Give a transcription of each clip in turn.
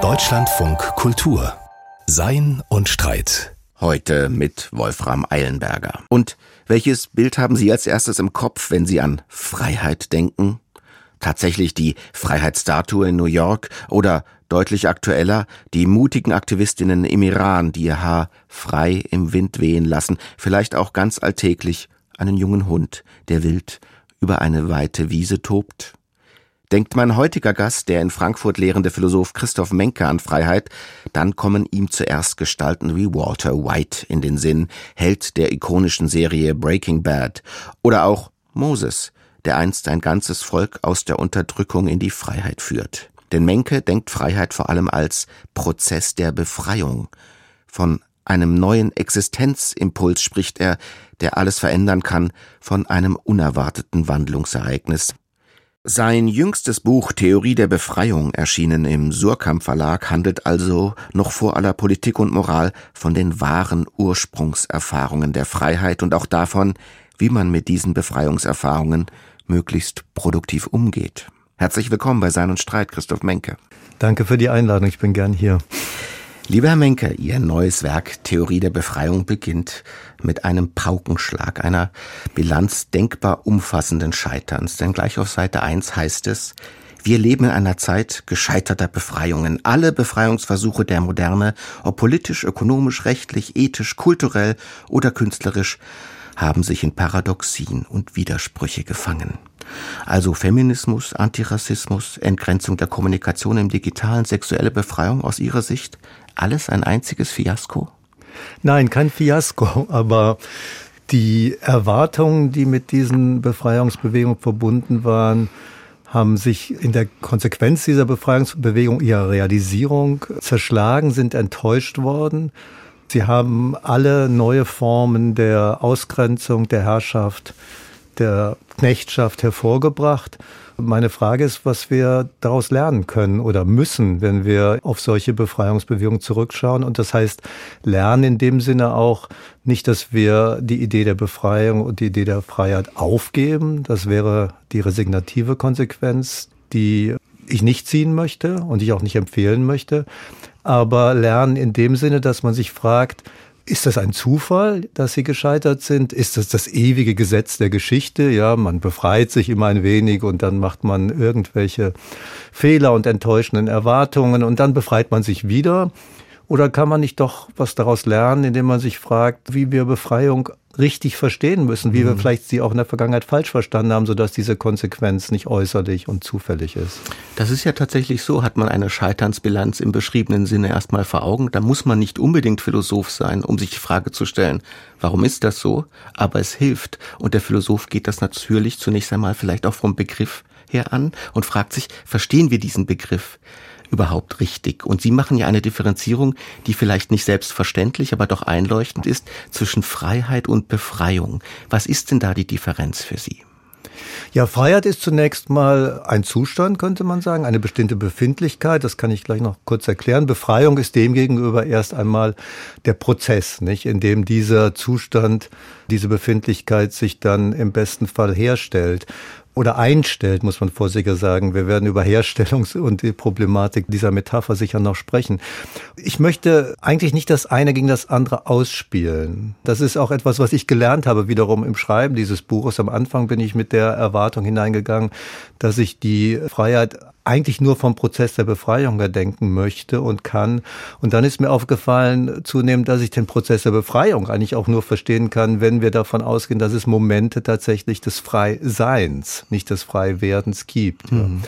Deutschlandfunk Kultur Sein und Streit. Heute mit Wolfram Eilenberger. Und welches Bild haben Sie als erstes im Kopf, wenn Sie an Freiheit denken? Tatsächlich die Freiheitsstatue in New York oder deutlich aktueller die mutigen Aktivistinnen im Iran, die ihr Haar frei im Wind wehen lassen, vielleicht auch ganz alltäglich einen jungen Hund, der wild über eine weite Wiese tobt? Denkt mein heutiger Gast, der in Frankfurt lehrende Philosoph Christoph Menke an Freiheit, dann kommen ihm zuerst Gestalten wie Walter White in den Sinn, Held der ikonischen Serie Breaking Bad, oder auch Moses, der einst ein ganzes Volk aus der Unterdrückung in die Freiheit führt. Denn Menke denkt Freiheit vor allem als Prozess der Befreiung. Von einem neuen Existenzimpuls spricht er, der alles verändern kann, von einem unerwarteten Wandlungsereignis, sein jüngstes Buch Theorie der Befreiung, erschienen im Surkamp Verlag, handelt also noch vor aller Politik und Moral von den wahren Ursprungserfahrungen der Freiheit und auch davon, wie man mit diesen Befreiungserfahrungen möglichst produktiv umgeht. Herzlich willkommen bei Sein und Streit, Christoph Menke. Danke für die Einladung, ich bin gern hier. Lieber Herr Menke, Ihr neues Werk Theorie der Befreiung beginnt mit einem Paukenschlag, einer Bilanz denkbar umfassenden Scheiterns. Denn gleich auf Seite 1 heißt es, wir leben in einer Zeit gescheiterter Befreiungen. Alle Befreiungsversuche der Moderne, ob politisch, ökonomisch, rechtlich, ethisch, kulturell oder künstlerisch, haben sich in Paradoxien und Widersprüche gefangen. Also Feminismus, Antirassismus, Entgrenzung der Kommunikation im digitalen, sexuelle Befreiung aus Ihrer Sicht alles ein einziges Fiasko? Nein, kein Fiasko, aber die Erwartungen, die mit diesen Befreiungsbewegungen verbunden waren, haben sich in der Konsequenz dieser Befreiungsbewegung ihrer Realisierung zerschlagen, sind enttäuscht worden. Sie haben alle neue Formen der Ausgrenzung, der Herrschaft, der Knechtschaft hervorgebracht. Meine Frage ist, was wir daraus lernen können oder müssen, wenn wir auf solche Befreiungsbewegungen zurückschauen. Und das heißt, lernen in dem Sinne auch nicht, dass wir die Idee der Befreiung und die Idee der Freiheit aufgeben. Das wäre die resignative Konsequenz, die ich nicht ziehen möchte und ich auch nicht empfehlen möchte. Aber lernen in dem Sinne, dass man sich fragt, ist das ein Zufall, dass sie gescheitert sind? Ist das das ewige Gesetz der Geschichte? Ja, man befreit sich immer ein wenig und dann macht man irgendwelche Fehler und enttäuschenden Erwartungen und dann befreit man sich wieder. Oder kann man nicht doch was daraus lernen, indem man sich fragt, wie wir Befreiung richtig verstehen müssen, wie mhm. wir vielleicht sie auch in der Vergangenheit falsch verstanden haben, sodass diese Konsequenz nicht äußerlich und zufällig ist. Das ist ja tatsächlich so, hat man eine Scheiternsbilanz im beschriebenen Sinne erstmal vor Augen. Da muss man nicht unbedingt Philosoph sein, um sich die Frage zu stellen, warum ist das so? Aber es hilft. Und der Philosoph geht das natürlich zunächst einmal vielleicht auch vom Begriff her an und fragt sich, verstehen wir diesen Begriff? überhaupt richtig? Und Sie machen ja eine Differenzierung, die vielleicht nicht selbstverständlich, aber doch einleuchtend ist, zwischen Freiheit und Befreiung. Was ist denn da die Differenz für Sie? Ja, Freiheit ist zunächst mal ein Zustand, könnte man sagen, eine bestimmte Befindlichkeit. Das kann ich gleich noch kurz erklären. Befreiung ist demgegenüber erst einmal der Prozess, nicht, in dem dieser Zustand, diese Befindlichkeit sich dann im besten Fall herstellt oder einstellt, muss man vorsichtiger sagen. Wir werden über Herstellungs- und die Problematik dieser Metapher sicher noch sprechen. Ich möchte eigentlich nicht das eine gegen das andere ausspielen. Das ist auch etwas, was ich gelernt habe, wiederum im Schreiben dieses Buches. Am Anfang bin ich mit der Erwartung hineingegangen, dass ich die Freiheit eigentlich nur vom Prozess der Befreiung her denken möchte und kann. Und dann ist mir aufgefallen zunehmend, dass ich den Prozess der Befreiung eigentlich auch nur verstehen kann, wenn wir davon ausgehen, dass es Momente tatsächlich des Freiseins, nicht des Freiwerdens gibt. Mhm.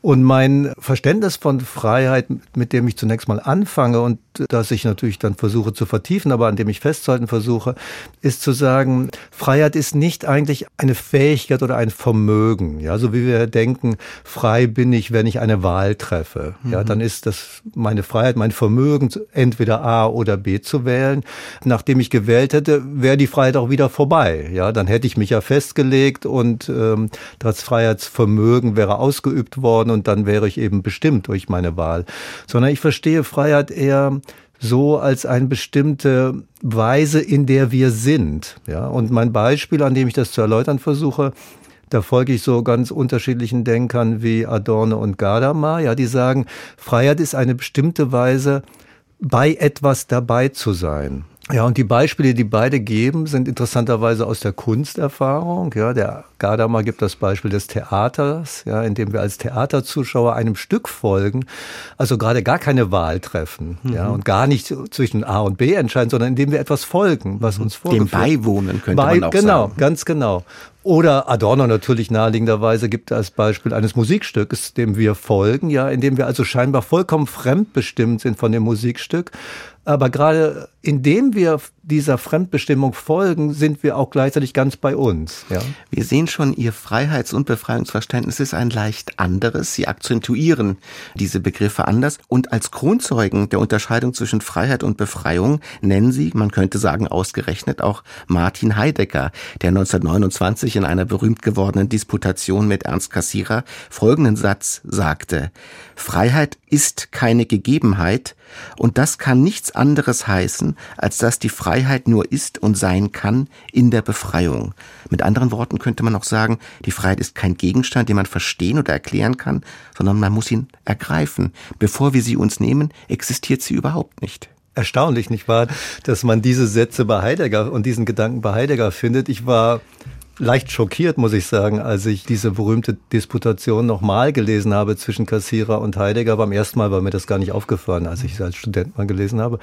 Und mein Verständnis von Freiheit, mit dem ich zunächst mal anfange und das ich natürlich dann versuche zu vertiefen, aber an dem ich festzuhalten versuche, ist zu sagen, Freiheit ist nicht eigentlich eine Fähigkeit oder ein Vermögen. Ja, so wie wir denken, frei bin ich, wenn ich eine Wahl treffe. Ja, mhm. dann ist das meine Freiheit, mein Vermögen, entweder A oder B zu wählen. Nachdem ich gewählt hätte, wäre die Freiheit auch wieder vorbei. Ja, dann hätte ich mich ja festgelegt und ähm, das Freiheitsvermögen wäre ausgeübt worden worden und dann wäre ich eben bestimmt durch meine Wahl. Sondern ich verstehe Freiheit eher so als eine bestimmte Weise, in der wir sind. Ja, und mein Beispiel, an dem ich das zu erläutern versuche, Da folge ich so ganz unterschiedlichen Denkern wie Adorno und Gadamer. Ja, die sagen, Freiheit ist eine bestimmte Weise, bei etwas dabei zu sein. Ja, und die Beispiele, die beide geben, sind interessanterweise aus der Kunsterfahrung. Ja, der Gadamer gibt das Beispiel des Theaters, ja, in dem wir als Theaterzuschauer einem Stück folgen, also gerade gar keine Wahl treffen, mhm. ja, und gar nicht zwischen A und B entscheiden, sondern indem wir etwas folgen, was uns vorgeführt. Dem beiwohnen könnte Bei, man auch genau, sagen. Genau, ganz genau. Oder Adorno natürlich naheliegenderweise gibt als Beispiel eines Musikstücks, dem wir folgen, ja, indem wir also scheinbar vollkommen fremdbestimmt sind von dem Musikstück. Aber gerade indem wir dieser Fremdbestimmung folgen, sind wir auch gleichzeitig ganz bei uns. Ja? Wir sehen schon, Ihr Freiheits- und Befreiungsverständnis ist ein leicht anderes. Sie akzentuieren diese Begriffe anders. Und als Kronzeugen der Unterscheidung zwischen Freiheit und Befreiung nennen Sie, man könnte sagen ausgerechnet, auch Martin Heidegger, der 1929 in einer berühmt gewordenen Disputation mit Ernst Cassirer folgenden Satz sagte. Freiheit ist keine Gegebenheit und das kann nichts anderes heißen, als dass die Freiheit nur ist und sein kann in der Befreiung. Mit anderen Worten könnte man auch sagen, die Freiheit ist kein Gegenstand, den man verstehen oder erklären kann, sondern man muss ihn ergreifen. Bevor wir sie uns nehmen, existiert sie überhaupt nicht erstaunlich, nicht wahr, dass man diese Sätze bei Heidegger und diesen Gedanken bei Heidegger findet. Ich war leicht schockiert, muss ich sagen, als ich diese berühmte Disputation nochmal gelesen habe zwischen Kassierer und Heidegger. Beim ersten Mal war mir das gar nicht aufgefallen, als ich es als Student mal gelesen habe.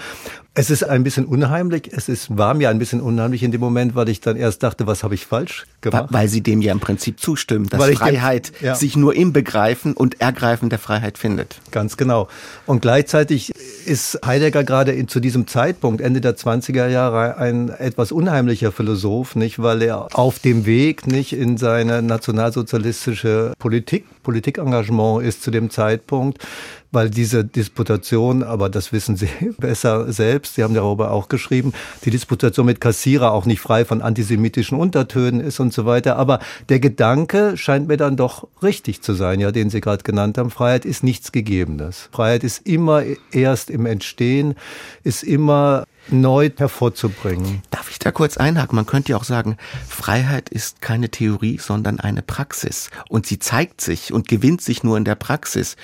Es ist ein bisschen unheimlich. Es ist, war mir ein bisschen unheimlich in dem Moment, weil ich dann erst dachte, was habe ich falsch gemacht? Weil Sie dem ja im Prinzip zustimmen, dass Freiheit dem, ja. sich nur im Begreifen und Ergreifen der Freiheit findet. Ganz genau. Und gleichzeitig ist Heidegger gerade in, zu diesem Zeitpunkt, Ende der 20er Jahre, ein etwas unheimlicher Philosoph, nicht? Weil er auf dem Weg nicht in seine nationalsozialistische Politik, Politikengagement ist zu dem Zeitpunkt, weil diese Disputation, aber das wissen Sie besser selbst, Sie haben darüber auch geschrieben, die Disputation mit Kassierer auch nicht frei von antisemitischen Untertönen ist und so weiter. Aber der Gedanke scheint mir dann doch richtig zu sein, ja, den Sie gerade genannt haben. Freiheit ist nichts Gegebenes. Freiheit ist immer erst im Entstehen, ist immer neu hervorzubringen. Darf ich da kurz einhaken? Man könnte ja auch sagen, Freiheit ist keine Theorie, sondern eine Praxis. Und sie zeigt sich und gewinnt sich nur in der Praxis.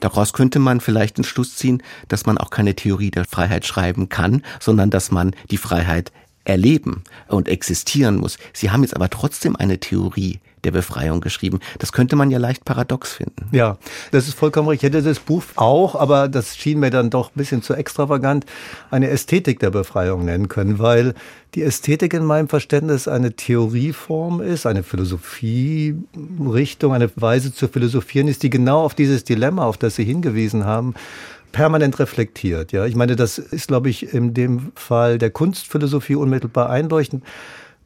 Daraus könnte man vielleicht den Schluss ziehen, dass man auch keine Theorie der Freiheit schreiben kann, sondern dass man die Freiheit erleben und existieren muss. Sie haben jetzt aber trotzdem eine Theorie der Befreiung geschrieben. Das könnte man ja leicht paradox finden. Ja, das ist vollkommen richtig. Ich hätte das Buch auch, aber das schien mir dann doch ein bisschen zu extravagant, eine Ästhetik der Befreiung nennen können, weil die Ästhetik in meinem Verständnis eine Theorieform ist, eine Philosophierichtung, eine Weise zu philosophieren ist, die genau auf dieses Dilemma, auf das Sie hingewiesen haben, permanent reflektiert. Ja, ich meine, das ist, glaube ich, in dem Fall der Kunstphilosophie unmittelbar einleuchtend.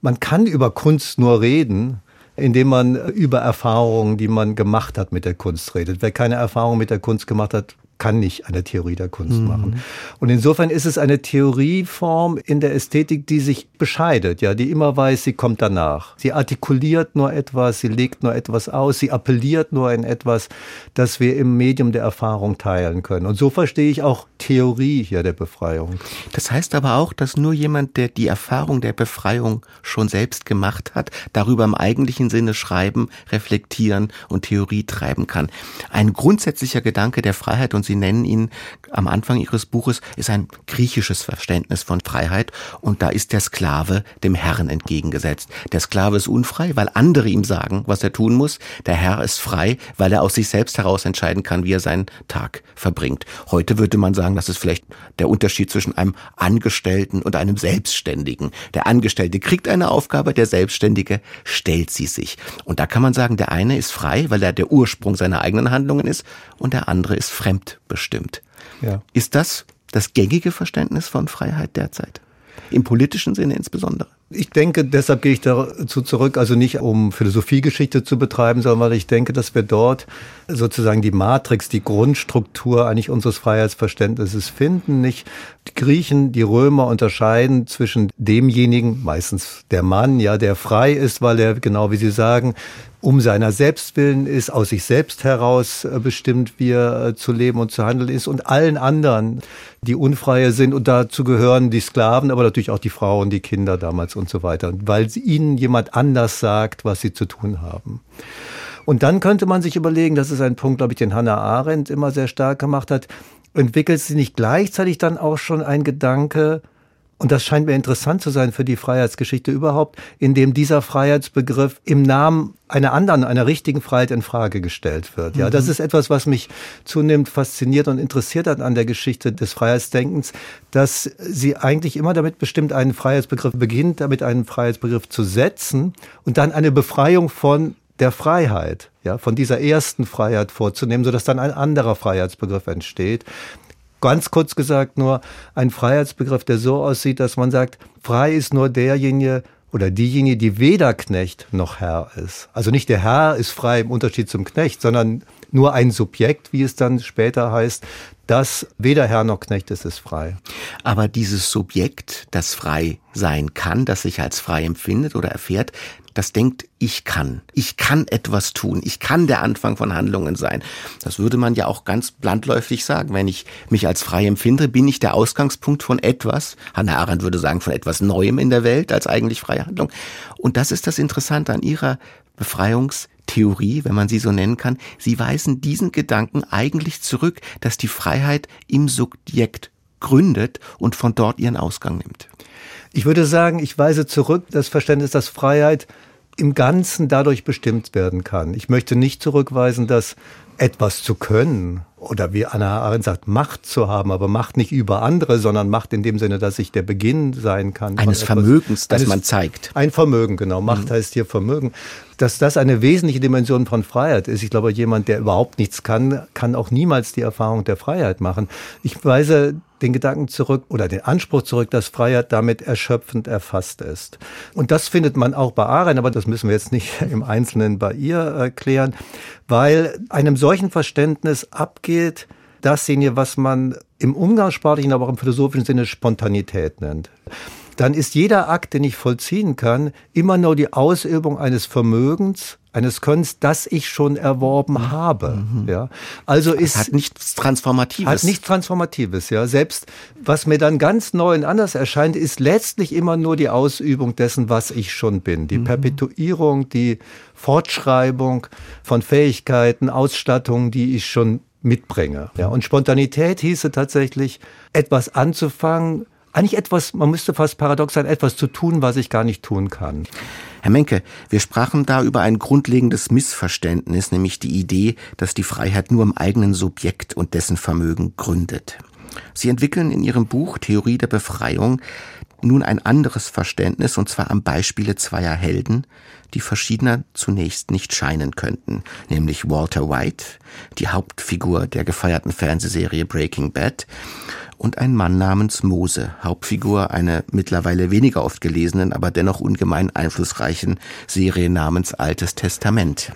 Man kann über Kunst nur reden, indem man über Erfahrungen, die man gemacht hat mit der Kunst redet. Wer keine Erfahrung mit der Kunst gemacht hat, kann nicht eine Theorie der Kunst mhm. machen. Und insofern ist es eine Theorieform in der Ästhetik, die sich bescheidet, ja, die immer weiß, sie kommt danach. Sie artikuliert nur etwas, sie legt nur etwas aus, sie appelliert nur in etwas, das wir im Medium der Erfahrung teilen können. Und so verstehe ich auch Theorie hier der Befreiung. Das heißt aber auch, dass nur jemand, der die Erfahrung der Befreiung schon selbst gemacht hat, darüber im eigentlichen Sinne schreiben, reflektieren und Theorie treiben kann. Ein grundsätzlicher Gedanke der Freiheit und Sie nennen ihn am Anfang Ihres Buches, ist ein griechisches Verständnis von Freiheit und da ist der Sklave dem Herrn entgegengesetzt. Der Sklave ist unfrei, weil andere ihm sagen, was er tun muss. Der Herr ist frei, weil er aus sich selbst heraus entscheiden kann, wie er seinen Tag verbringt. Heute würde man sagen, das ist vielleicht der Unterschied zwischen einem Angestellten und einem Selbstständigen. Der Angestellte kriegt eine Aufgabe, der Selbstständige stellt sie sich. Und da kann man sagen, der eine ist frei, weil er der Ursprung seiner eigenen Handlungen ist und der andere ist fremd bestimmt. Ja. Ist das das gängige Verständnis von Freiheit derzeit? Im politischen Sinne insbesondere? Ich denke, deshalb gehe ich dazu zurück, also nicht um Philosophiegeschichte zu betreiben, sondern weil ich denke, dass wir dort sozusagen die Matrix, die Grundstruktur eigentlich unseres Freiheitsverständnisses finden. Nicht die Griechen, die Römer unterscheiden zwischen demjenigen, meistens der Mann, ja, der frei ist, weil er, genau wie Sie sagen, um seiner selbst willen ist, aus sich selbst heraus äh, bestimmt, wie er äh, zu leben und zu handeln ist und allen anderen, die Unfreie sind und dazu gehören die Sklaven, aber natürlich auch die Frauen, die Kinder damals und so weiter, weil ihnen jemand anders sagt, was sie zu tun haben. Und dann könnte man sich überlegen, das ist ein Punkt, glaube ich, den Hannah Arendt immer sehr stark gemacht hat, entwickelt sich nicht gleichzeitig dann auch schon ein Gedanke, und das scheint mir interessant zu sein für die Freiheitsgeschichte überhaupt, in dem dieser Freiheitsbegriff im Namen einer anderen, einer richtigen Freiheit in Frage gestellt wird. Ja, das mhm. ist etwas, was mich zunehmend fasziniert und interessiert hat an der Geschichte des Freiheitsdenkens, dass sie eigentlich immer damit bestimmt, einen Freiheitsbegriff beginnt, damit einen Freiheitsbegriff zu setzen und dann eine Befreiung von der Freiheit, ja, von dieser ersten Freiheit vorzunehmen, sodass dann ein anderer Freiheitsbegriff entsteht. Ganz kurz gesagt nur ein Freiheitsbegriff, der so aussieht, dass man sagt, frei ist nur derjenige oder diejenige, die weder Knecht noch Herr ist. Also nicht der Herr ist frei im Unterschied zum Knecht, sondern nur ein Subjekt, wie es dann später heißt, das weder Herr noch Knecht ist, ist frei. Aber dieses Subjekt, das frei sein kann, das sich als frei empfindet oder erfährt, das denkt, ich kann. Ich kann etwas tun. Ich kann der Anfang von Handlungen sein. Das würde man ja auch ganz landläufig sagen. Wenn ich mich als frei empfinde, bin ich der Ausgangspunkt von etwas. Hannah Arendt würde sagen, von etwas Neuem in der Welt als eigentlich freie Handlung. Und das ist das Interessante an ihrer Befreiungstheorie, wenn man sie so nennen kann. Sie weisen diesen Gedanken eigentlich zurück, dass die Freiheit im Subjekt gründet und von dort ihren Ausgang nimmt. Ich würde sagen, ich weise zurück das Verständnis, dass Freiheit im Ganzen dadurch bestimmt werden kann. Ich möchte nicht zurückweisen, dass etwas zu können oder wie Anna Arendt sagt, Macht zu haben, aber Macht nicht über andere, sondern Macht in dem Sinne, dass ich der Beginn sein kann. Eines Vermögens, das eines, man zeigt. Ein Vermögen, genau. Macht mhm. heißt hier Vermögen. Dass das eine wesentliche Dimension von Freiheit ist. Ich glaube, jemand, der überhaupt nichts kann, kann auch niemals die Erfahrung der Freiheit machen. Ich weise den Gedanken zurück oder den Anspruch zurück, dass Freiheit damit erschöpfend erfasst ist. Und das findet man auch bei Arendt, aber das müssen wir jetzt nicht im Einzelnen bei ihr erklären, weil einem solchen Verständnis abgeht, dasjenige, was man im umgangssprachlichen, aber auch im philosophischen Sinne Spontanität nennt dann ist jeder Akt, den ich vollziehen kann, immer nur die Ausübung eines Vermögens, eines Könnens, das ich schon erworben mhm. habe. Mhm. Ja, also ist hat nichts Transformatives. Hat nichts Transformatives. Ja, selbst was mir dann ganz neu und anders erscheint, ist letztlich immer nur die Ausübung dessen, was ich schon bin. Die mhm. Perpetuierung, die Fortschreibung von Fähigkeiten, Ausstattungen, die ich schon mitbringe. Ja, und Spontanität hieße tatsächlich, etwas anzufangen, eigentlich etwas, man müsste fast paradox sein, etwas zu tun, was ich gar nicht tun kann. Herr Menke, wir sprachen da über ein grundlegendes Missverständnis, nämlich die Idee, dass die Freiheit nur im eigenen Subjekt und dessen Vermögen gründet. Sie entwickeln in Ihrem Buch Theorie der Befreiung nun ein anderes Verständnis, und zwar am Beispiele zweier Helden, die verschiedener zunächst nicht scheinen könnten, nämlich Walter White, die Hauptfigur der gefeierten Fernsehserie Breaking Bad, und ein Mann namens Mose, Hauptfigur einer mittlerweile weniger oft gelesenen, aber dennoch ungemein einflussreichen Serie namens Altes Testament.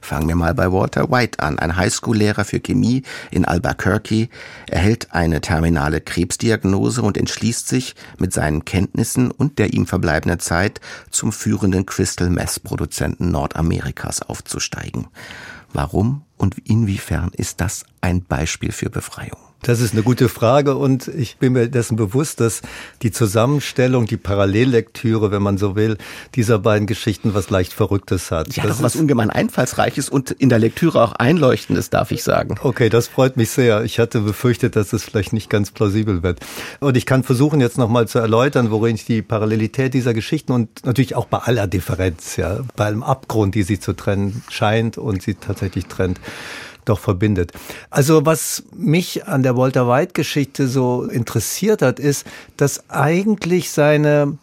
Fangen wir mal bei Walter White an. Ein Highschool-Lehrer für Chemie in Albuquerque erhält eine terminale Krebsdiagnose und entschließt sich, mit seinen Kenntnissen und der ihm verbleibenden Zeit zum führenden Crystal Meth-Produzenten Nordamerikas aufzusteigen. Warum und inwiefern ist das ein Beispiel für Befreiung? Das ist eine gute Frage und ich bin mir dessen bewusst, dass die Zusammenstellung, die Parallellektüre, wenn man so will, dieser beiden Geschichten was leicht Verrücktes hat. Ja, das doch was ungemein Einfallsreiches und in der Lektüre auch Einleuchtendes, darf ich sagen. Okay, das freut mich sehr. Ich hatte befürchtet, dass es vielleicht nicht ganz plausibel wird. Und ich kann versuchen, jetzt nochmal zu erläutern, worin ich die Parallelität dieser Geschichten und natürlich auch bei aller Differenz, ja, bei allem Abgrund, die sie zu trennen scheint und sie tatsächlich trennt, doch verbindet. Also was mich an der Walter White Geschichte so interessiert hat, ist, dass eigentlich seine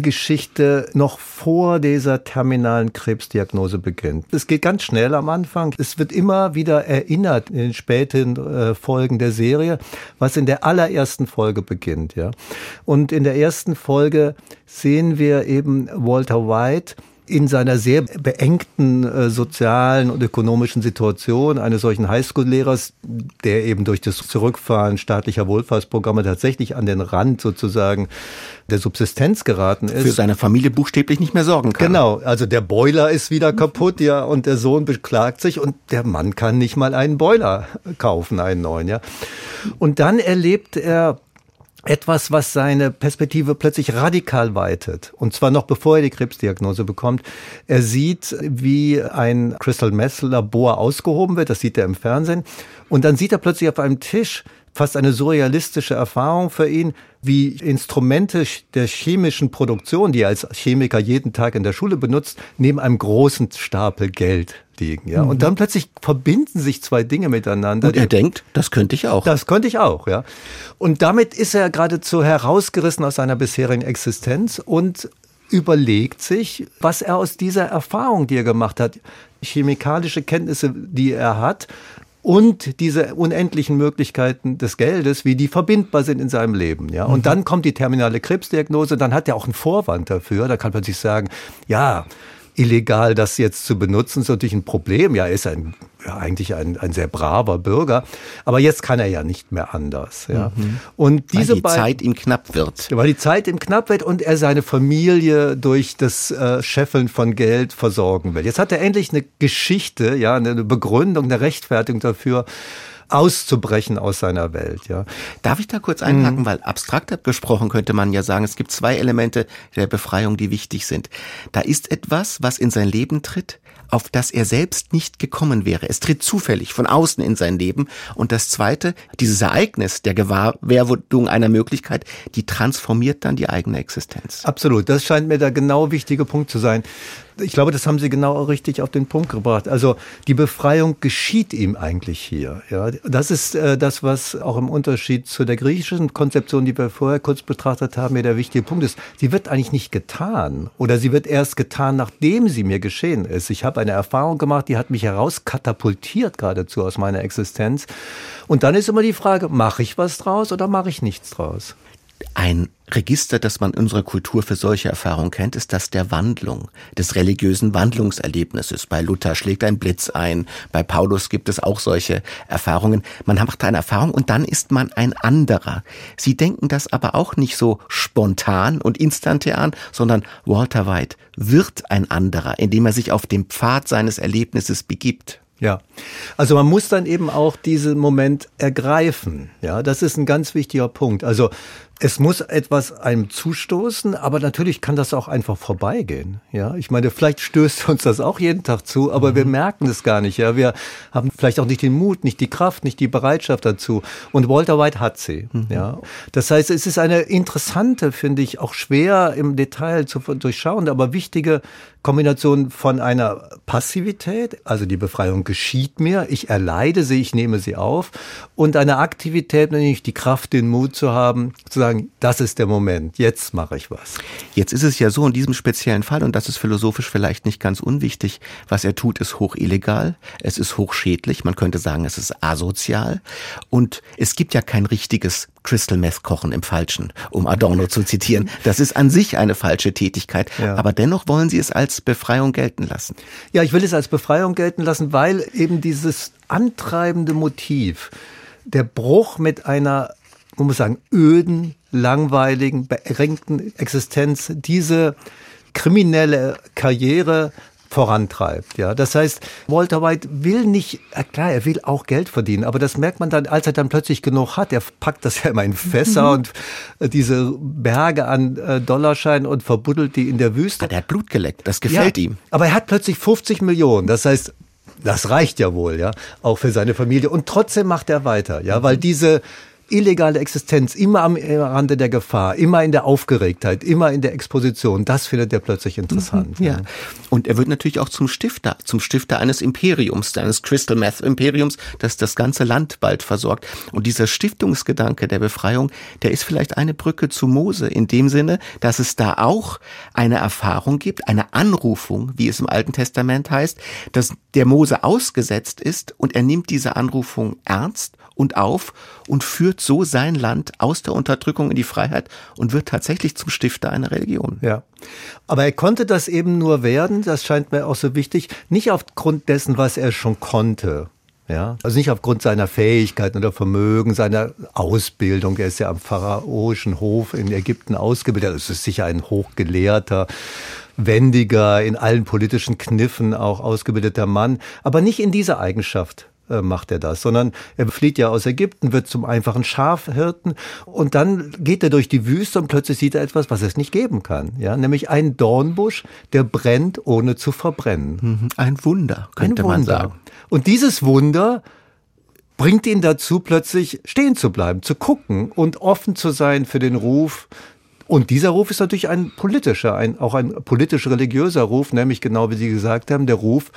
Geschichte noch vor dieser terminalen Krebsdiagnose beginnt. Es geht ganz schnell am Anfang. Es wird immer wieder erinnert in den späten äh, Folgen der Serie, was in der allerersten Folge beginnt, ja. Und in der ersten Folge sehen wir eben Walter White, in seiner sehr beengten äh, sozialen und ökonomischen Situation eines solchen Highschool-Lehrers, der eben durch das Zurückfahren staatlicher Wohlfahrtsprogramme tatsächlich an den Rand sozusagen der Subsistenz geraten ist. Für seine Familie buchstäblich nicht mehr sorgen kann. Genau, also der Boiler ist wieder kaputt, ja, und der Sohn beklagt sich und der Mann kann nicht mal einen Boiler kaufen, einen neuen, ja. Und dann erlebt er etwas, was seine Perspektive plötzlich radikal weitet. Und zwar noch bevor er die Krebsdiagnose bekommt. Er sieht, wie ein Crystal Meth Labor ausgehoben wird. Das sieht er im Fernsehen. Und dann sieht er plötzlich auf einem Tisch fast eine surrealistische Erfahrung für ihn, wie Instrumente der chemischen Produktion, die er als Chemiker jeden Tag in der Schule benutzt, neben einem großen Stapel Geld liegen. Ja? Mhm. Und dann plötzlich verbinden sich zwei Dinge miteinander. Und er denkt, das könnte ich auch. Das könnte ich auch, ja. Und damit ist er geradezu herausgerissen aus seiner bisherigen Existenz und überlegt sich, was er aus dieser Erfahrung, die er gemacht hat, chemikalische Kenntnisse, die er hat, und diese unendlichen Möglichkeiten des Geldes, wie die verbindbar sind in seinem Leben. Ja? Und mhm. dann kommt die terminale Krebsdiagnose, dann hat er auch einen Vorwand dafür. Da kann man sich sagen, ja, illegal das jetzt zu benutzen, ist natürlich ein Problem. Ja, ist ein, ja, eigentlich ein, ein sehr braver Bürger. Aber jetzt kann er ja nicht mehr anders. Ja. Mhm. Und diese weil die beiden, Zeit ihm knapp wird. Weil die Zeit ihm knapp wird und er seine Familie durch das äh, Scheffeln von Geld versorgen will. Jetzt hat er endlich eine Geschichte, ja, eine Begründung, eine Rechtfertigung dafür, auszubrechen aus seiner Welt. Ja. Darf ich da kurz einhaken, mhm. weil abstrakt gesprochen könnte man ja sagen, es gibt zwei Elemente der Befreiung, die wichtig sind. Da ist etwas, was in sein Leben tritt, auf das er selbst nicht gekommen wäre. Es tritt zufällig von außen in sein Leben. Und das Zweite, dieses Ereignis der Gewahrwerdung einer Möglichkeit, die transformiert dann die eigene Existenz. Absolut, das scheint mir der genau wichtige Punkt zu sein ich glaube, das haben Sie genau richtig auf den Punkt gebracht. Also die Befreiung geschieht ihm eigentlich hier. Ja, das ist äh, das, was auch im Unterschied zu der griechischen Konzeption, die wir vorher kurz betrachtet haben, mir der wichtige Punkt ist. Sie wird eigentlich nicht getan oder sie wird erst getan, nachdem sie mir geschehen ist. Ich habe eine Erfahrung gemacht, die hat mich herauskatapultiert geradezu aus meiner Existenz. Und dann ist immer die Frage, mache ich was draus oder mache ich nichts draus? Ein Register, das man in unserer Kultur für solche Erfahrungen kennt, ist das der Wandlung, des religiösen Wandlungserlebnisses. Bei Luther schlägt ein Blitz ein, bei Paulus gibt es auch solche Erfahrungen. Man macht eine Erfahrung und dann ist man ein anderer. Sie denken das aber auch nicht so spontan und instantan, sondern Walter White wird ein anderer, indem er sich auf den Pfad seines Erlebnisses begibt. Ja, also man muss dann eben auch diesen Moment ergreifen. Ja, das ist ein ganz wichtiger Punkt. Also es muss etwas einem zustoßen, aber natürlich kann das auch einfach vorbeigehen. Ja, ich meine, vielleicht stößt uns das auch jeden Tag zu, aber mhm. wir merken es gar nicht. Ja, wir haben vielleicht auch nicht den Mut, nicht die Kraft, nicht die Bereitschaft dazu. Und Walter White hat sie. Mhm. Ja, das heißt, es ist eine interessante, finde ich, auch schwer im Detail zu durchschauen, aber wichtige Kombination von einer Passivität, also die Befreiung geschieht mir, ich erleide sie, ich nehme sie auf, und einer Aktivität, nämlich die Kraft, den Mut zu haben, zu sagen, das ist der Moment, jetzt mache ich was. Jetzt ist es ja so in diesem speziellen Fall, und das ist philosophisch vielleicht nicht ganz unwichtig, was er tut, ist hoch illegal, es ist hochschädlich, man könnte sagen, es ist asozial, und es gibt ja kein richtiges Crystal Meth kochen im Falschen, um Adorno zu zitieren. Das ist an sich eine falsche Tätigkeit, ja. aber dennoch wollen Sie es als Befreiung gelten lassen. Ja, ich will es als Befreiung gelten lassen, weil eben dieses antreibende Motiv, der Bruch mit einer, man muss sagen, öden, langweiligen, beengten Existenz, diese kriminelle Karriere vorantreibt. Ja, das heißt, Walter White will nicht, klar, er will auch Geld verdienen, aber das merkt man dann, als er dann plötzlich genug hat. Er packt das ja immer in Fässer mhm. und äh, diese Berge an äh, Dollarscheinen und verbuddelt die in der Wüste. Aber der hat Blut geleckt, das gefällt ja, ihm. Aber er hat plötzlich 50 Millionen. Das heißt, das reicht ja wohl, ja, auch für seine Familie. Und trotzdem macht er weiter, ja, weil diese illegale Existenz, immer am Rande der Gefahr, immer in der Aufgeregtheit, immer in der Exposition, das findet er plötzlich interessant. Mhm, ja. Und er wird natürlich auch zum Stifter, zum Stifter eines Imperiums, eines Crystal Meth Imperiums, das das ganze Land bald versorgt. Und dieser Stiftungsgedanke der Befreiung, der ist vielleicht eine Brücke zu Mose in dem Sinne, dass es da auch eine Erfahrung gibt, eine Anrufung, wie es im Alten Testament heißt, dass der Mose ausgesetzt ist und er nimmt diese Anrufung ernst und auf und führt so sein Land aus der Unterdrückung in die Freiheit und wird tatsächlich zum Stifter einer Religion. Ja. Aber er konnte das eben nur werden, das scheint mir auch so wichtig, nicht aufgrund dessen, was er schon konnte. Ja, also nicht aufgrund seiner Fähigkeiten oder Vermögen, seiner Ausbildung. Er ist ja am pharaoischen Hof in Ägypten ausgebildet. Das ist sicher ein hochgelehrter, wendiger, in allen politischen Kniffen auch ausgebildeter Mann. Aber nicht in dieser Eigenschaft macht er das, sondern er flieht ja aus Ägypten, wird zum einfachen Schafhirten und dann geht er durch die Wüste und plötzlich sieht er etwas, was es nicht geben kann, ja, nämlich einen Dornbusch, der brennt, ohne zu verbrennen. Mhm. Ein Wunder, könnte Ein Wunder. man sagen. Und dieses Wunder bringt ihn dazu, plötzlich stehen zu bleiben, zu gucken und offen zu sein für den Ruf. Und dieser Ruf ist natürlich ein politischer, ein, auch ein politisch-religiöser Ruf, nämlich genau wie Sie gesagt haben, der Ruf,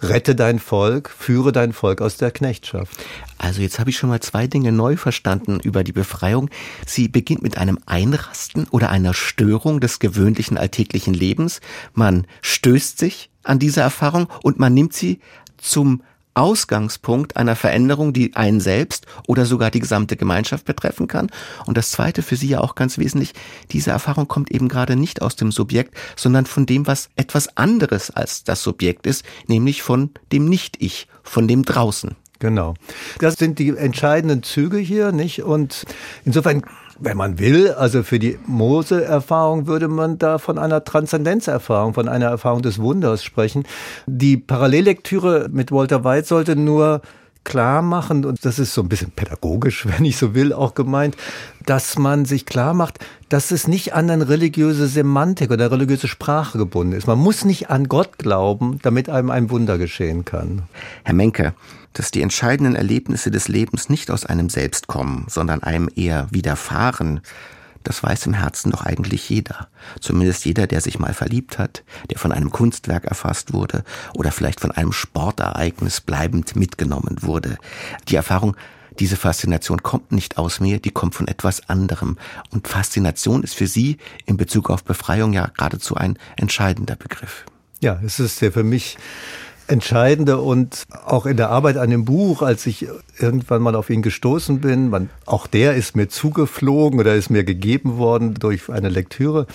rette dein Volk, führe dein Volk aus der Knechtschaft. Also jetzt habe ich schon mal zwei Dinge neu verstanden über die Befreiung. Sie beginnt mit einem Einrasten oder einer Störung des gewöhnlichen alltäglichen Lebens. Man stößt sich an diese Erfahrung und man nimmt sie zum Ausgangspunkt einer Veränderung, die einen selbst oder sogar die gesamte Gemeinschaft betreffen kann. Und das Zweite für Sie ja auch ganz wesentlich, diese Erfahrung kommt eben gerade nicht aus dem Subjekt, sondern von dem, was etwas anderes als das Subjekt ist, nämlich von dem Nicht-Ich, von dem Draußen. Genau. Das sind die entscheidenden Züge hier, nicht? Und insofern wenn man will, also für die Mose-Erfahrung würde man da von einer Transzendenzerfahrung, von einer Erfahrung des Wunders sprechen. Die Parallellektüre mit Walter White sollte nur klar machen, und das ist so ein bisschen pädagogisch, wenn ich so will, auch gemeint, dass man sich klar macht, dass es nicht an eine religiöse Semantik oder religiöse Sprache gebunden ist. Man muss nicht an Gott glauben, damit einem ein Wunder geschehen kann. Herr Menke, dass die entscheidenden Erlebnisse des Lebens nicht aus einem selbst kommen, sondern einem eher widerfahren, das weiß im Herzen doch eigentlich jeder. Zumindest jeder, der sich mal verliebt hat, der von einem Kunstwerk erfasst wurde oder vielleicht von einem Sportereignis bleibend mitgenommen wurde. Die Erfahrung, diese Faszination kommt nicht aus mir, die kommt von etwas anderem. Und Faszination ist für Sie in Bezug auf Befreiung ja geradezu ein entscheidender Begriff. Ja, es ist ja für mich Entscheidende und auch in der Arbeit an dem Buch, als ich irgendwann mal auf ihn gestoßen bin, man, auch der ist mir zugeflogen oder ist mir gegeben worden durch eine Lektüre,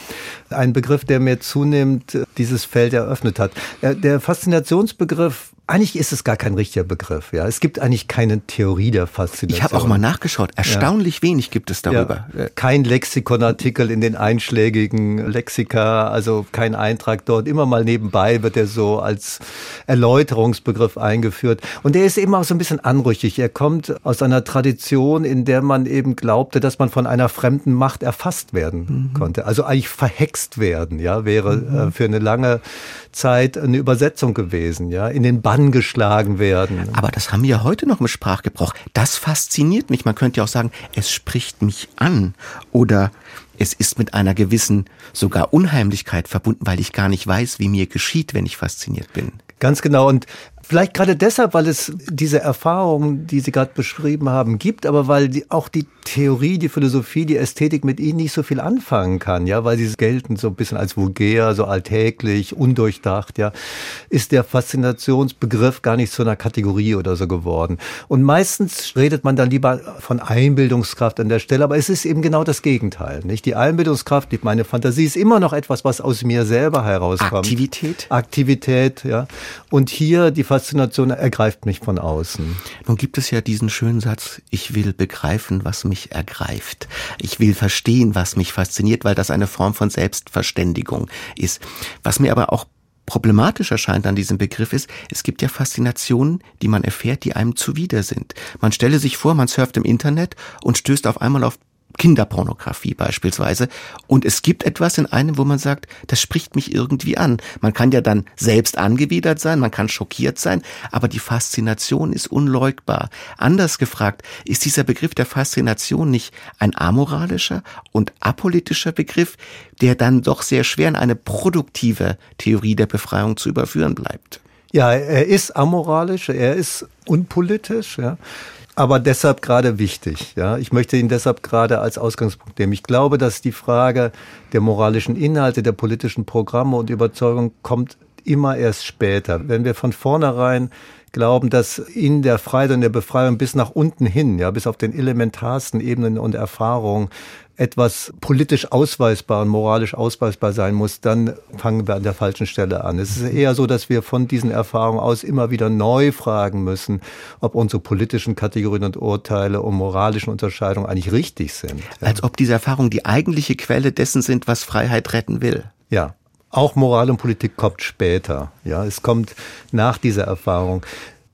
ein Begriff, der mir zunehmend dieses Feld eröffnet hat. Der Faszinationsbegriff eigentlich ist es gar kein richtiger Begriff. Ja, es gibt eigentlich keine Theorie der Faszination. Ich habe auch mal nachgeschaut. Erstaunlich ja. wenig gibt es darüber. Ja. Kein Lexikonartikel in den einschlägigen Lexika, also kein Eintrag dort. Immer mal nebenbei wird er so als Erläuterungsbegriff eingeführt. Und der ist eben auch so ein bisschen anrüchig. Er kommt aus einer Tradition, in der man eben glaubte, dass man von einer fremden Macht erfasst werden mhm. konnte. Also eigentlich verhext werden. Ja, wäre mhm. äh, für eine lange Zeit eine Übersetzung gewesen. Ja, in den geschlagen werden. Aber das haben wir ja heute noch im Sprachgebrauch. Das fasziniert mich. Man könnte ja auch sagen, es spricht mich an oder es ist mit einer gewissen sogar Unheimlichkeit verbunden, weil ich gar nicht weiß, wie mir geschieht, wenn ich fasziniert bin. Ganz genau. Und Vielleicht gerade deshalb, weil es diese Erfahrungen, die Sie gerade beschrieben haben, gibt, aber weil die, auch die Theorie, die Philosophie, die Ästhetik mit ihnen nicht so viel anfangen kann, ja, weil sie gelten so ein bisschen als vulgär, so alltäglich, undurchdacht, ja, ist der Faszinationsbegriff gar nicht zu einer Kategorie oder so geworden. Und meistens redet man dann lieber von Einbildungskraft an der Stelle, aber es ist eben genau das Gegenteil, nicht? Die Einbildungskraft, die, meine Fantasie ist immer noch etwas, was aus mir selber herauskommt. Aktivität? Aktivität, ja. Und hier die Faszination ergreift mich von außen. Nun gibt es ja diesen schönen Satz, ich will begreifen, was mich ergreift. Ich will verstehen, was mich fasziniert, weil das eine Form von Selbstverständigung ist. Was mir aber auch problematisch erscheint an diesem Begriff ist, es gibt ja Faszinationen, die man erfährt, die einem zuwider sind. Man stelle sich vor, man surft im Internet und stößt auf einmal auf Kinderpornografie beispielsweise. Und es gibt etwas in einem, wo man sagt, das spricht mich irgendwie an. Man kann ja dann selbst angewidert sein, man kann schockiert sein, aber die Faszination ist unleugbar. Anders gefragt, ist dieser Begriff der Faszination nicht ein amoralischer und apolitischer Begriff, der dann doch sehr schwer in eine produktive Theorie der Befreiung zu überführen bleibt? Ja, er ist amoralisch, er ist unpolitisch, ja aber deshalb gerade wichtig. Ja, ich möchte ihn deshalb gerade als Ausgangspunkt nehmen. Ich glaube, dass die Frage der moralischen Inhalte, der politischen Programme und Überzeugung kommt immer erst später. Wenn wir von vornherein glauben, dass in der Freiheit und der Befreiung bis nach unten hin, ja, bis auf den elementarsten Ebenen und Erfahrungen etwas politisch ausweisbar und moralisch ausweisbar sein muss, dann fangen wir an der falschen Stelle an. Es ist eher so, dass wir von diesen Erfahrungen aus immer wieder neu fragen müssen, ob unsere politischen Kategorien und Urteile und moralischen Unterscheidungen eigentlich richtig sind. Als ob diese Erfahrungen die eigentliche Quelle dessen sind, was Freiheit retten will. Ja. Auch Moral und Politik kommt später. Ja, es kommt nach dieser Erfahrung.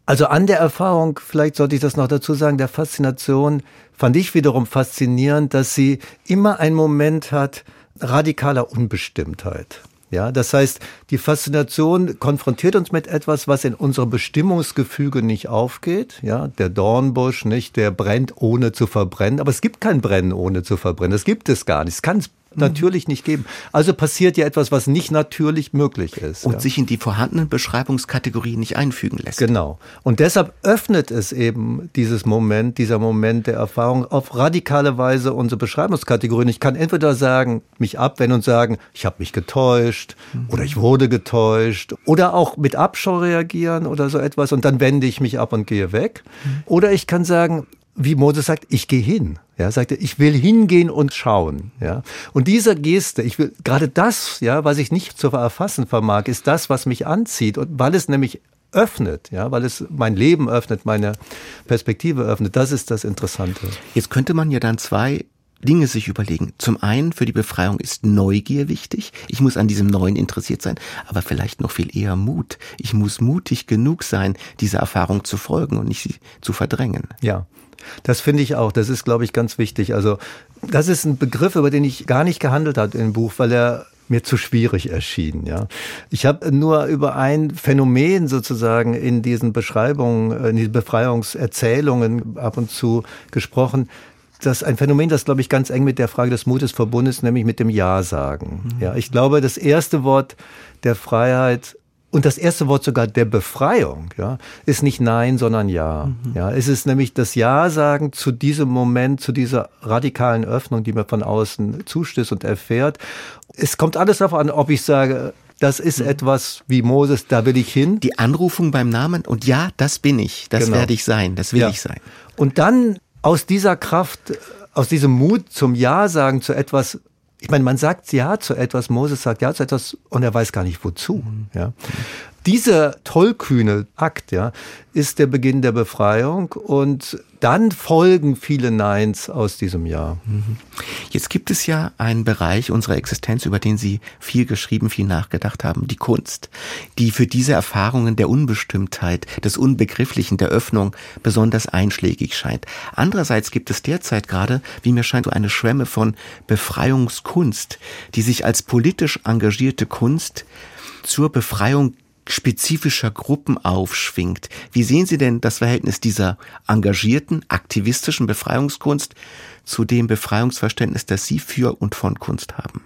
Also an der Erfahrung, vielleicht sollte ich das noch dazu sagen, der Faszination fand ich wiederum faszinierend, dass sie immer einen Moment hat radikaler Unbestimmtheit. Ja, das heißt, die Faszination konfrontiert uns mit etwas, was in unserem Bestimmungsgefüge nicht aufgeht. Ja, der Dornbusch, nicht, der brennt ohne zu verbrennen. Aber es gibt kein Brennen ohne zu verbrennen. Das gibt es gar nicht. Es kann es natürlich nicht geben. Also passiert ja etwas, was nicht natürlich möglich ist. Und ja. sich in die vorhandenen Beschreibungskategorien nicht einfügen lässt. Genau. Und deshalb öffnet es eben dieses Moment, dieser Moment der Erfahrung auf radikale Weise unsere Beschreibungskategorien. Ich kann entweder sagen, mich abwenden und sagen, ich habe mich getäuscht mhm. oder ich wurde getäuscht oder auch mit Abschau reagieren oder so etwas und dann wende ich mich ab und gehe weg. Mhm. Oder ich kann sagen, wie Moses sagt, ich gehe hin. Ja, sagte, ich will hingehen und schauen. Ja, und diese Geste, ich will gerade das, ja, was ich nicht zu erfassen vermag, ist das, was mich anzieht und weil es nämlich öffnet, ja, weil es mein Leben öffnet, meine Perspektive öffnet. Das ist das Interessante. Jetzt könnte man ja dann zwei Dinge sich überlegen. Zum einen, für die Befreiung ist Neugier wichtig. Ich muss an diesem Neuen interessiert sein, aber vielleicht noch viel eher Mut. Ich muss mutig genug sein, dieser Erfahrung zu folgen und nicht sie zu verdrängen. Ja. Das finde ich auch. Das ist, glaube ich, ganz wichtig. Also, das ist ein Begriff, über den ich gar nicht gehandelt habe im Buch, weil er mir zu schwierig erschien. Ja, ich habe nur über ein Phänomen sozusagen in diesen Beschreibungen, in diesen Befreiungserzählungen ab und zu gesprochen. Das ist ein Phänomen, das glaube ich ganz eng mit der Frage des Mutes verbunden ist, nämlich mit dem Ja sagen. Mhm. Ja, ich glaube, das erste Wort der Freiheit und das erste Wort sogar der Befreiung, ja, ist nicht Nein, sondern Ja. Mhm. Ja, es ist nämlich das Ja sagen zu diesem Moment, zu dieser radikalen Öffnung, die man von außen zustößt und erfährt. Es kommt alles darauf an, ob ich sage, das ist mhm. etwas wie Moses, da will ich hin. Die Anrufung beim Namen und ja, das bin ich, das genau. werde ich sein, das will ja. ich sein. Und dann aus dieser Kraft, aus diesem Mut zum Ja sagen zu etwas, ich meine, man sagt ja zu etwas, Moses sagt ja zu etwas und er weiß gar nicht wozu. Ja. Dieser tollkühne Akt, ja, ist der Beginn der Befreiung und dann folgen viele Neins aus diesem Jahr. Mhm. Jetzt gibt es ja einen Bereich unserer Existenz, über den Sie viel geschrieben, viel nachgedacht haben, die Kunst, die für diese Erfahrungen der Unbestimmtheit, des Unbegrifflichen, der Öffnung besonders einschlägig scheint. Andererseits gibt es derzeit gerade, wie mir scheint, so eine Schwemme von Befreiungskunst, die sich als politisch engagierte Kunst zur Befreiung spezifischer Gruppen aufschwingt. Wie sehen Sie denn das Verhältnis dieser engagierten, aktivistischen Befreiungskunst zu dem Befreiungsverständnis, das Sie für und von Kunst haben?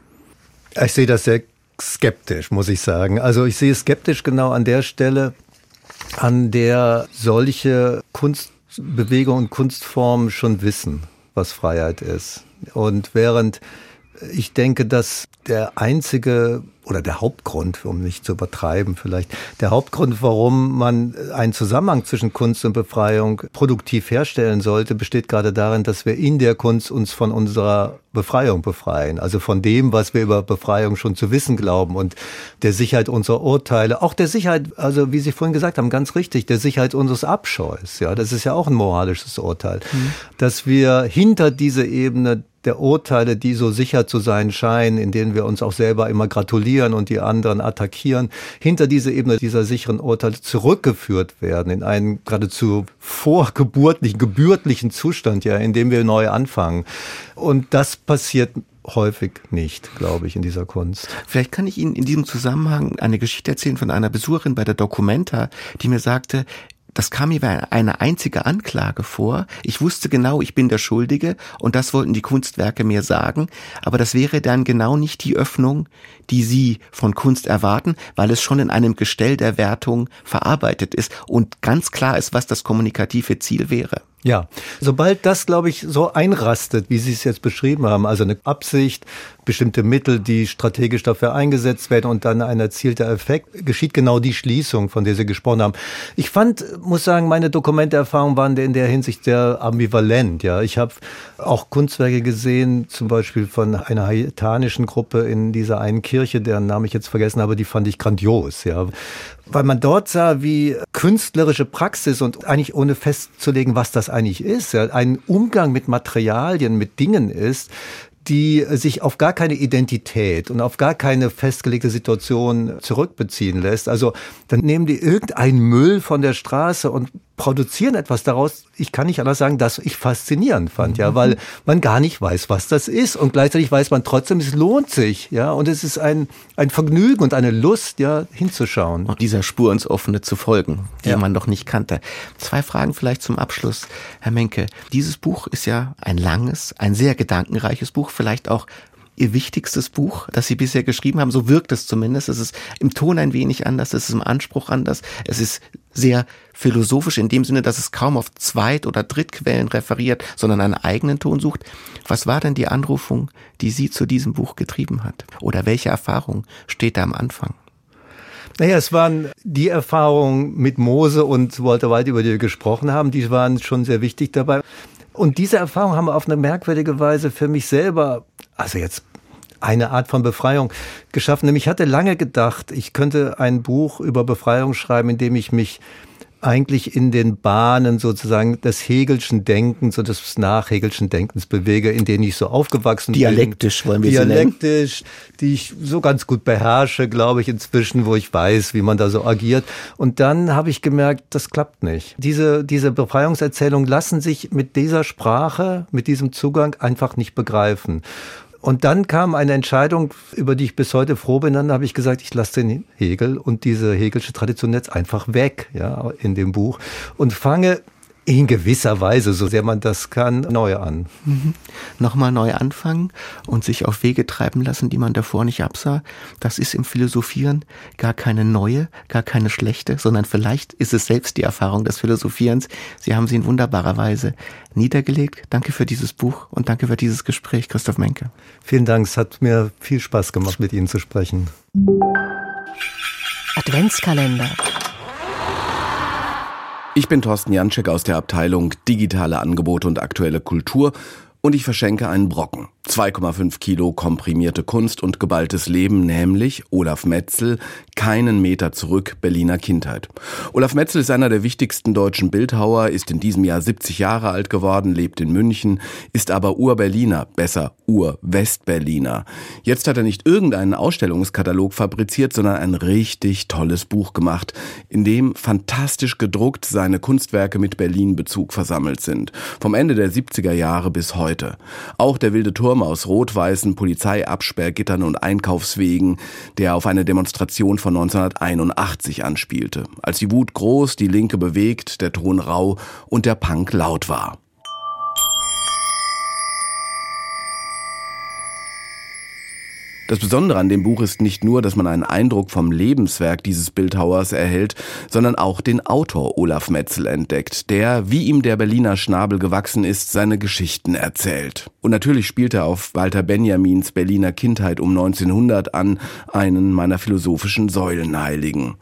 Ich sehe das sehr skeptisch, muss ich sagen. Also ich sehe skeptisch genau an der Stelle, an der solche Kunstbewegungen und Kunstformen schon wissen, was Freiheit ist. Und während ich denke, dass der einzige oder der Hauptgrund, um nicht zu übertreiben vielleicht, der Hauptgrund, warum man einen Zusammenhang zwischen Kunst und Befreiung produktiv herstellen sollte, besteht gerade darin, dass wir in der Kunst uns von unserer Befreiung befreien. Also von dem, was wir über Befreiung schon zu wissen glauben und der Sicherheit unserer Urteile, auch der Sicherheit, also wie Sie vorhin gesagt haben, ganz richtig, der Sicherheit unseres Abscheus. Ja, das ist ja auch ein moralisches Urteil, mhm. dass wir hinter diese Ebene der Urteile, die so sicher zu sein scheinen, in denen wir uns auch selber immer gratulieren und die anderen attackieren, hinter diese Ebene dieser sicheren Urteile zurückgeführt werden in einen geradezu vorgeburtlichen, gebürtlichen Zustand, ja, in dem wir neu anfangen. Und das passiert häufig nicht, glaube ich, in dieser Kunst. Vielleicht kann ich Ihnen in diesem Zusammenhang eine Geschichte erzählen von einer Besucherin bei der Documenta, die mir sagte, das kam mir wie eine einzige Anklage vor. Ich wusste genau, ich bin der Schuldige und das wollten die Kunstwerke mir sagen. Aber das wäre dann genau nicht die Öffnung, die sie von Kunst erwarten, weil es schon in einem Gestell der Wertung verarbeitet ist und ganz klar ist, was das kommunikative Ziel wäre. Ja, sobald das, glaube ich, so einrastet, wie Sie es jetzt beschrieben haben, also eine Absicht, bestimmte Mittel, die strategisch dafür eingesetzt werden und dann ein erzielter Effekt, geschieht genau die Schließung, von der Sie gesprochen haben. Ich fand, muss sagen, meine Dokumenteerfahrungen waren in der Hinsicht sehr ambivalent. Ja, ich habe auch Kunstwerke gesehen, zum Beispiel von einer haitanischen Gruppe in dieser einen Kirche, deren Namen ich jetzt vergessen habe, die fand ich grandios. Ja, weil man dort sah, wie künstlerische Praxis und eigentlich ohne festzulegen, was das eigentlich ist, ja, ein Umgang mit Materialien, mit Dingen ist, die sich auf gar keine Identität und auf gar keine festgelegte Situation zurückbeziehen lässt. Also dann nehmen die irgendeinen Müll von der Straße und produzieren etwas daraus. Ich kann nicht anders sagen, dass ich faszinierend fand, ja, weil man gar nicht weiß, was das ist und gleichzeitig weiß man trotzdem, es lohnt sich, ja, und es ist ein ein Vergnügen und eine Lust, ja, hinzuschauen und dieser Spur ins Offene zu folgen, die ja. man noch nicht kannte. Zwei Fragen vielleicht zum Abschluss, Herr Menke. Dieses Buch ist ja ein langes, ein sehr gedankenreiches Buch, vielleicht auch Ihr wichtigstes Buch, das Sie bisher geschrieben haben. So wirkt es zumindest. Es ist im Ton ein wenig anders, es ist im Anspruch anders. Es ist sehr philosophisch in dem Sinne, dass es kaum auf Zweit- oder Drittquellen referiert, sondern einen eigenen Ton sucht. Was war denn die Anrufung, die Sie zu diesem Buch getrieben hat? Oder welche Erfahrung steht da am Anfang? Naja, es waren die Erfahrungen mit Mose und Walter White, über die wir gesprochen haben, die waren schon sehr wichtig dabei. Und diese Erfahrung haben wir auf eine merkwürdige Weise für mich selber, also jetzt eine Art von Befreiung geschaffen. Nämlich hatte lange gedacht, ich könnte ein Buch über Befreiung schreiben, in dem ich mich eigentlich in den Bahnen sozusagen des Hegelschen Denkens und des Nachhegelschen Denkens bewege, in denen ich so aufgewachsen Dialektisch bin. wollen wir Dialektisch, sie nennen. die ich so ganz gut beherrsche, glaube ich, inzwischen, wo ich weiß, wie man da so agiert. Und dann habe ich gemerkt, das klappt nicht. Diese, diese Befreiungserzählungen lassen sich mit dieser Sprache, mit diesem Zugang einfach nicht begreifen. Und dann kam eine Entscheidung, über die ich bis heute froh bin. Dann habe ich gesagt, ich lasse den Hegel und diese Hegelsche Tradition jetzt einfach weg, ja, in dem Buch und fange in gewisser Weise, so sehr man das kann, neu an. Mhm. Nochmal neu anfangen und sich auf Wege treiben lassen, die man davor nicht absah. Das ist im Philosophieren gar keine neue, gar keine schlechte, sondern vielleicht ist es selbst die Erfahrung des Philosophierens. Sie haben sie in wunderbarer Weise niedergelegt. Danke für dieses Buch und danke für dieses Gespräch, Christoph Menke. Vielen Dank. Es hat mir viel Spaß gemacht, mit Ihnen zu sprechen. Adventskalender. Ich bin Thorsten Janczek aus der Abteilung Digitale Angebote und aktuelle Kultur und ich verschenke einen Brocken. 2,5 Kilo komprimierte Kunst und geballtes Leben, nämlich Olaf Metzel, keinen Meter zurück, Berliner Kindheit. Olaf Metzel ist einer der wichtigsten deutschen Bildhauer, ist in diesem Jahr 70 Jahre alt geworden, lebt in München, ist aber Ur-Berliner, besser Ur-West-Berliner. Jetzt hat er nicht irgendeinen Ausstellungskatalog fabriziert, sondern ein richtig tolles Buch gemacht, in dem fantastisch gedruckt seine Kunstwerke mit Berlin-Bezug versammelt sind. Vom Ende der 70er Jahre bis heute. Auch der wilde Turm Turm aus rot-weißen Polizeiabsperrgittern und Einkaufswegen, der auf eine Demonstration von 1981 anspielte, als die Wut groß, die Linke bewegt, der Ton rau und der Punk laut war. Das Besondere an dem Buch ist nicht nur, dass man einen Eindruck vom Lebenswerk dieses Bildhauers erhält, sondern auch den Autor Olaf Metzel entdeckt, der, wie ihm der Berliner Schnabel gewachsen ist, seine Geschichten erzählt. Und natürlich spielt er auf Walter Benjamins Berliner Kindheit um 1900 an, einen meiner philosophischen Säulenheiligen.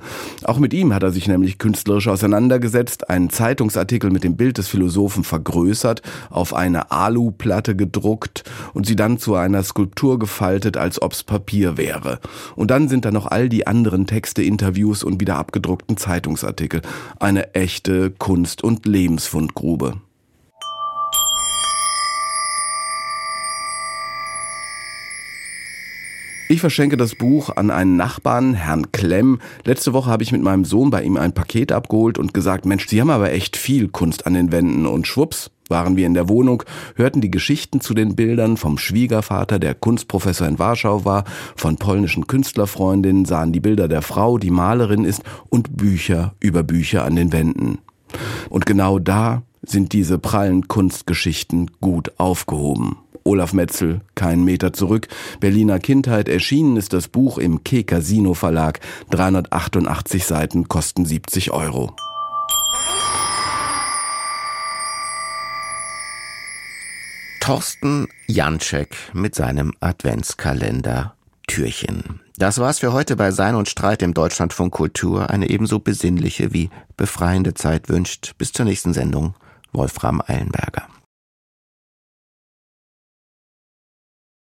Auch mit ihm hat er sich nämlich künstlerisch auseinandergesetzt, einen Zeitungsartikel mit dem Bild des Philosophen vergrößert, auf eine Aluplatte gedruckt und sie dann zu einer Skulptur gefaltet, als ob ob's Papier wäre. Und dann sind da noch all die anderen Texte, Interviews und wieder abgedruckten Zeitungsartikel. Eine echte Kunst- und Lebensfundgrube. Ich verschenke das Buch an einen Nachbarn, Herrn Klemm. Letzte Woche habe ich mit meinem Sohn bei ihm ein Paket abgeholt und gesagt, Mensch, Sie haben aber echt viel Kunst an den Wänden. Und schwupps, waren wir in der Wohnung, hörten die Geschichten zu den Bildern vom Schwiegervater, der Kunstprofessor in Warschau war, von polnischen Künstlerfreundinnen, sahen die Bilder der Frau, die Malerin ist, und Bücher über Bücher an den Wänden. Und genau da sind diese prallen Kunstgeschichten gut aufgehoben. Olaf Metzel, kein Meter zurück. Berliner Kindheit erschienen ist das Buch im K Casino Verlag. 388 Seiten kosten 70 Euro. Thorsten Janczek mit seinem Adventskalender Türchen. Das war's für heute bei Sein und Streit im Deutschlandfunk Kultur. Eine ebenso besinnliche wie befreiende Zeit wünscht. Bis zur nächsten Sendung. Wolfram Eilenberger.